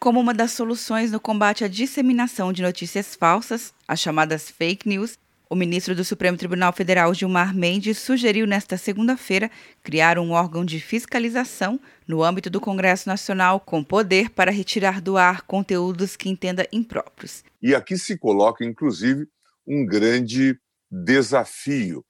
como uma das soluções no combate à disseminação de notícias falsas, as chamadas fake news, o ministro do Supremo Tribunal Federal, Gilmar Mendes, sugeriu nesta segunda-feira criar um órgão de fiscalização no âmbito do Congresso Nacional com poder para retirar do ar conteúdos que entenda impróprios. E aqui se coloca, inclusive, um grande desafio,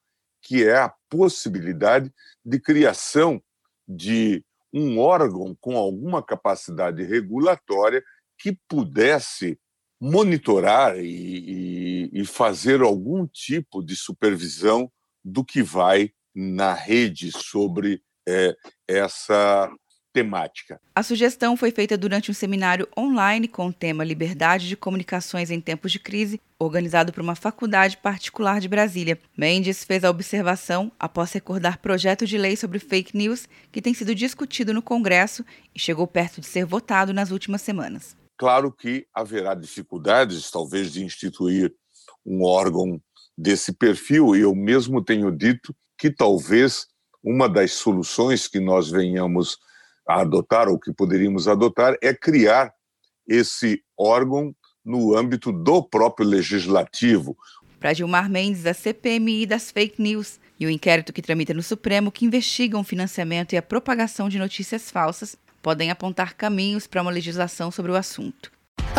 que é a possibilidade de criação de um órgão com alguma capacidade regulatória que pudesse monitorar e, e, e fazer algum tipo de supervisão do que vai na rede sobre é, essa temática. A sugestão foi feita durante um seminário online com o tema Liberdade de Comunicações em Tempos de Crise, organizado por uma faculdade particular de Brasília. Mendes fez a observação após recordar projeto de lei sobre fake news que tem sido discutido no Congresso e chegou perto de ser votado nas últimas semanas. Claro que haverá dificuldades, talvez, de instituir um órgão desse perfil, e eu mesmo tenho dito que talvez uma das soluções que nós venhamos a adotar, ou que poderíamos adotar, é criar esse órgão no âmbito do próprio legislativo. Para Gilmar Mendes, a CPMI das fake news e o inquérito que tramita no Supremo que investigam o financiamento e a propagação de notícias falsas podem apontar caminhos para uma legislação sobre o assunto.